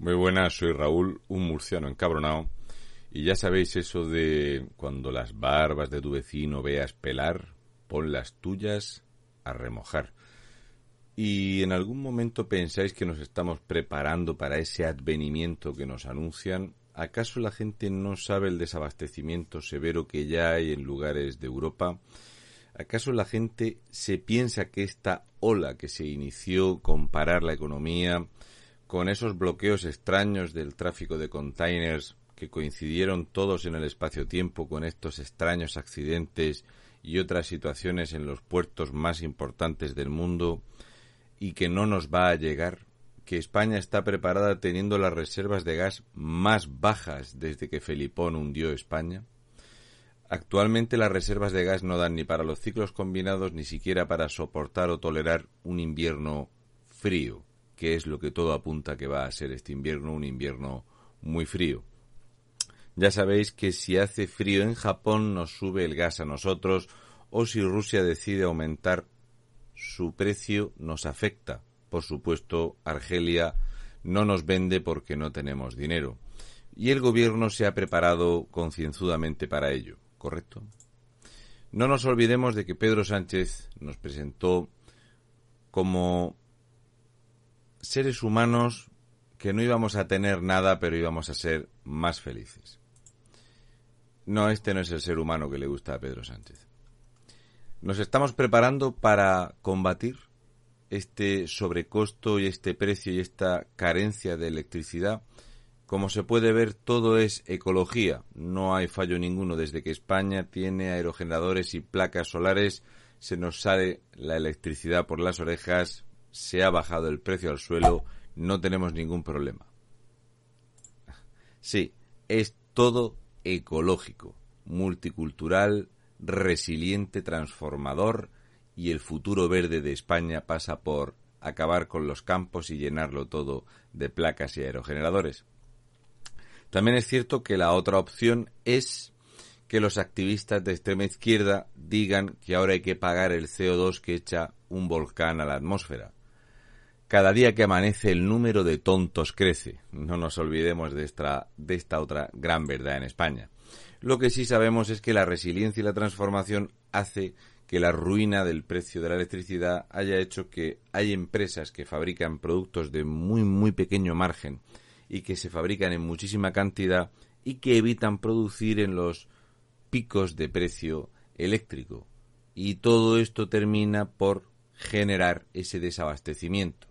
Muy buenas, soy Raúl, un murciano encabronado. Y ya sabéis eso de cuando las barbas de tu vecino veas pelar, pon las tuyas a remojar. Y en algún momento pensáis que nos estamos preparando para ese advenimiento que nos anuncian. ¿Acaso la gente no sabe el desabastecimiento severo que ya hay en lugares de Europa? ¿Acaso la gente se piensa que esta ola que se inició con parar la economía, con esos bloqueos extraños del tráfico de containers que coincidieron todos en el espacio-tiempo con estos extraños accidentes y otras situaciones en los puertos más importantes del mundo y que no nos va a llegar, que España está preparada teniendo las reservas de gas más bajas desde que Felipón hundió España. Actualmente las reservas de gas no dan ni para los ciclos combinados ni siquiera para soportar o tolerar un invierno frío que es lo que todo apunta que va a ser este invierno, un invierno muy frío. Ya sabéis que si hace frío en Japón nos sube el gas a nosotros o si Rusia decide aumentar su precio nos afecta. Por supuesto, Argelia no nos vende porque no tenemos dinero. Y el gobierno se ha preparado concienzudamente para ello, ¿correcto? No nos olvidemos de que Pedro Sánchez nos presentó como seres humanos que no íbamos a tener nada, pero íbamos a ser más felices. No, este no es el ser humano que le gusta a Pedro Sánchez. Nos estamos preparando para combatir este sobrecosto y este precio y esta carencia de electricidad. Como se puede ver, todo es ecología. No hay fallo ninguno. Desde que España tiene aerogeneradores y placas solares, se nos sale la electricidad por las orejas, se ha bajado el precio al suelo, no tenemos ningún problema. Sí, es todo ecológico, multicultural, resiliente, transformador y el futuro verde de España pasa por acabar con los campos y llenarlo todo de placas y aerogeneradores. También es cierto que la otra opción es que los activistas de extrema izquierda digan que ahora hay que pagar el CO2 que echa un volcán a la atmósfera. Cada día que amanece el número de tontos crece. No nos olvidemos de esta, de esta otra gran verdad en España. Lo que sí sabemos es que la resiliencia y la transformación hace que la ruina del precio de la electricidad haya hecho que hay empresas que fabrican productos de muy muy pequeño margen y que se fabrican en muchísima cantidad y que evitan producir en los picos de precio eléctrico. Y todo esto termina por generar ese desabastecimiento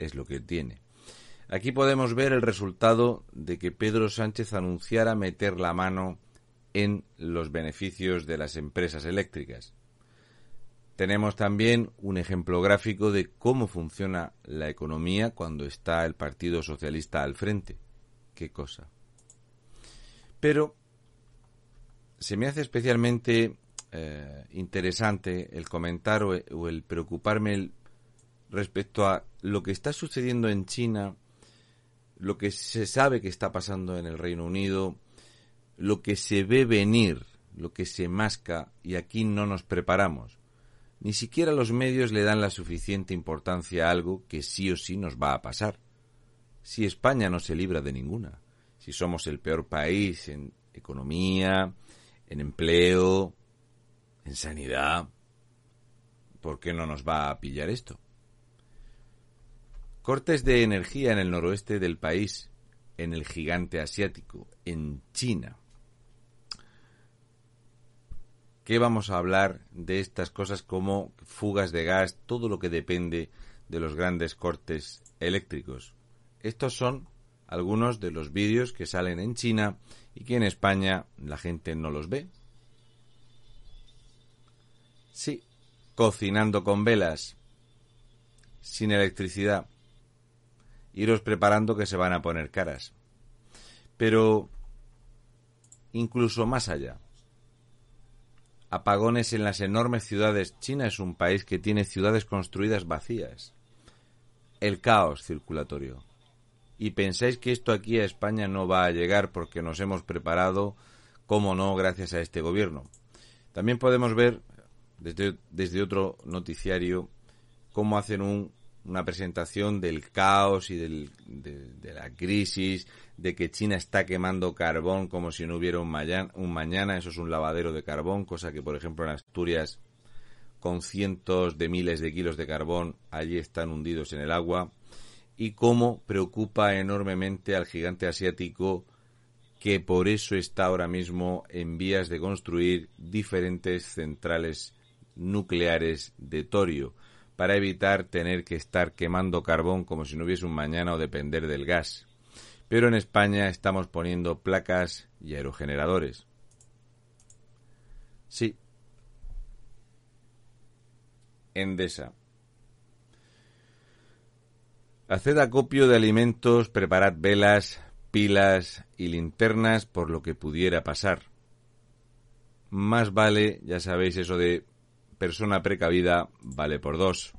es lo que tiene. Aquí podemos ver el resultado de que Pedro Sánchez anunciara meter la mano en los beneficios de las empresas eléctricas. Tenemos también un ejemplo gráfico de cómo funciona la economía cuando está el Partido Socialista al frente. Qué cosa. Pero se me hace especialmente eh, interesante el comentar o, o el preocuparme el, respecto a lo que está sucediendo en China, lo que se sabe que está pasando en el Reino Unido, lo que se ve venir, lo que se masca y aquí no nos preparamos. Ni siquiera los medios le dan la suficiente importancia a algo que sí o sí nos va a pasar. Si España no se libra de ninguna, si somos el peor país en economía, en empleo, en sanidad, ¿por qué no nos va a pillar esto? Cortes de energía en el noroeste del país, en el gigante asiático, en China. ¿Qué vamos a hablar de estas cosas como fugas de gas, todo lo que depende de los grandes cortes eléctricos? Estos son algunos de los vídeos que salen en China y que en España la gente no los ve. Sí, cocinando con velas, sin electricidad iros preparando que se van a poner caras. Pero incluso más allá. Apagones en las enormes ciudades. China es un país que tiene ciudades construidas vacías. El caos circulatorio. Y pensáis que esto aquí a España no va a llegar porque nos hemos preparado, como no, gracias a este gobierno. También podemos ver desde, desde otro noticiario cómo hacen un una presentación del caos y del, de, la crisis, de que China está quemando carbón como si no hubiera un, un mañana, eso es un lavadero de carbón, cosa que por ejemplo en Asturias con cientos de miles de kilos de carbón allí están hundidos en el agua. Y cómo preocupa enormemente al gigante asiático que por eso está ahora mismo en vías de construir diferentes centrales nucleares de torio para evitar tener que estar quemando carbón como si no hubiese un mañana o depender del gas. Pero en España estamos poniendo placas y aerogeneradores. Sí. Endesa. Haced acopio de alimentos, preparad velas, pilas y linternas por lo que pudiera pasar. Más vale, ya sabéis eso de persona precavida vale por dos.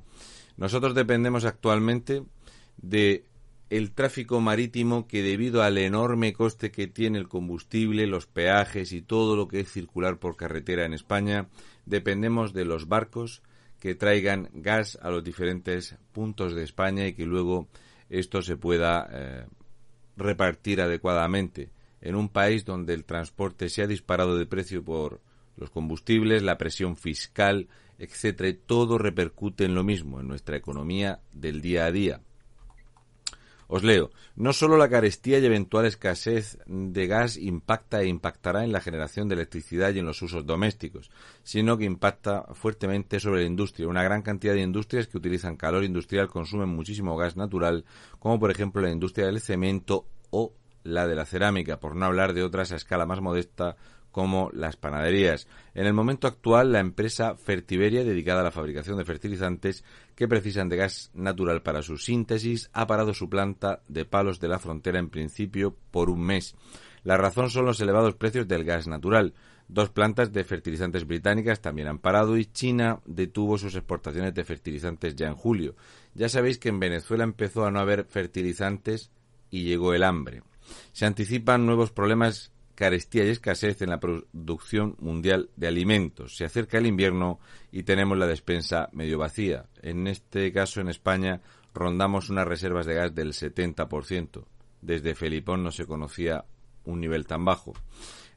Nosotros dependemos actualmente de el tráfico marítimo que debido al enorme coste que tiene el combustible, los peajes y todo lo que es circular por carretera en España, dependemos de los barcos que traigan gas a los diferentes puntos de España y que luego esto se pueda eh, repartir adecuadamente en un país donde el transporte se ha disparado de precio por los combustibles, la presión fiscal, etcétera, todo repercute en lo mismo, en nuestra economía del día a día. Os leo, no solo la carestía y eventual escasez de gas impacta e impactará en la generación de electricidad y en los usos domésticos, sino que impacta fuertemente sobre la industria. Una gran cantidad de industrias que utilizan calor industrial consumen muchísimo gas natural, como por ejemplo la industria del cemento o la de la cerámica, por no hablar de otras a escala más modesta como las panaderías. En el momento actual, la empresa Fertiberia, dedicada a la fabricación de fertilizantes que precisan de gas natural para su síntesis, ha parado su planta de palos de la frontera en principio por un mes. La razón son los elevados precios del gas natural. Dos plantas de fertilizantes británicas también han parado y China detuvo sus exportaciones de fertilizantes ya en julio. Ya sabéis que en Venezuela empezó a no haber fertilizantes y llegó el hambre. Se anticipan nuevos problemas carestía y escasez en la producción mundial de alimentos. Se acerca el invierno y tenemos la despensa medio vacía. En este caso, en España, rondamos unas reservas de gas del 70%. Desde Felipón no se conocía un nivel tan bajo.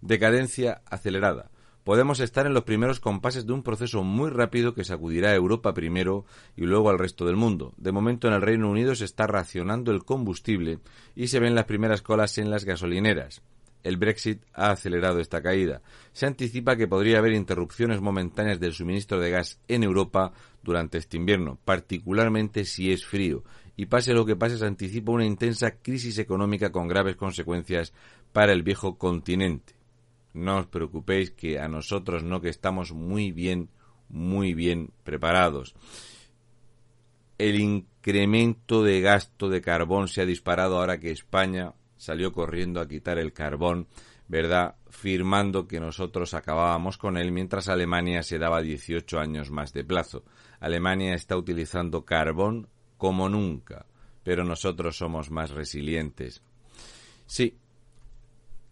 Decadencia acelerada. Podemos estar en los primeros compases de un proceso muy rápido que sacudirá a Europa primero y luego al resto del mundo. De momento en el Reino Unido se está racionando el combustible y se ven las primeras colas en las gasolineras el Brexit ha acelerado esta caída. Se anticipa que podría haber interrupciones momentáneas del suministro de gas en Europa durante este invierno, particularmente si es frío. Y pase lo que pase, se anticipa una intensa crisis económica con graves consecuencias para el viejo continente. No os preocupéis que a nosotros no que estamos muy bien, muy bien preparados. El incremento de gasto de carbón se ha disparado ahora que España salió corriendo a quitar el carbón, ¿verdad? Firmando que nosotros acabábamos con él mientras Alemania se daba 18 años más de plazo. Alemania está utilizando carbón como nunca, pero nosotros somos más resilientes. Sí,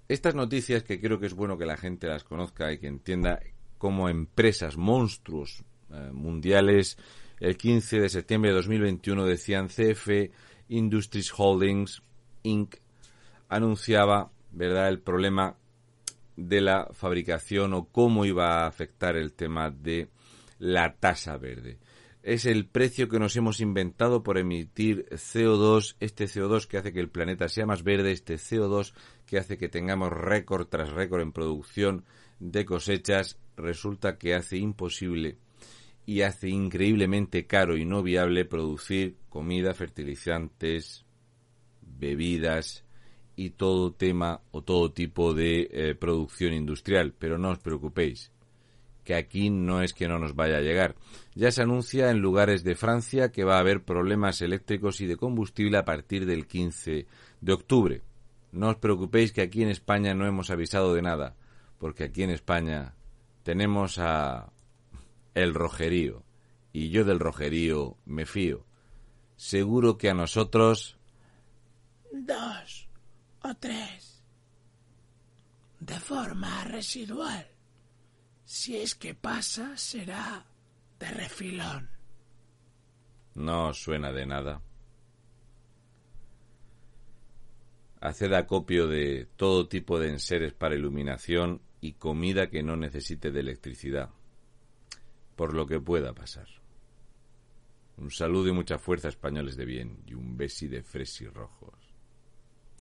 estas noticias que creo que es bueno que la gente las conozca y que entienda como empresas monstruos eh, mundiales, el 15 de septiembre de 2021 decían CF Industries Holdings Inc anunciaba, ¿verdad?, el problema de la fabricación o cómo iba a afectar el tema de la tasa verde. Es el precio que nos hemos inventado por emitir CO2, este CO2 que hace que el planeta sea más verde, este CO2 que hace que tengamos récord tras récord en producción de cosechas, resulta que hace imposible y hace increíblemente caro y no viable producir comida, fertilizantes, bebidas, y todo tema o todo tipo de eh, producción industrial. Pero no os preocupéis, que aquí no es que no nos vaya a llegar. Ya se anuncia en lugares de Francia que va a haber problemas eléctricos y de combustible a partir del 15 de octubre. No os preocupéis que aquí en España no hemos avisado de nada, porque aquí en España tenemos a el rojerío, y yo del rojerío me fío. Seguro que a nosotros... Dos o tres. De forma residual. Si es que pasa, será de refilón. No suena de nada. Haced acopio de todo tipo de enseres para iluminación y comida que no necesite de electricidad, por lo que pueda pasar. Un saludo y mucha fuerza españoles de bien y un besi de fresi rojos.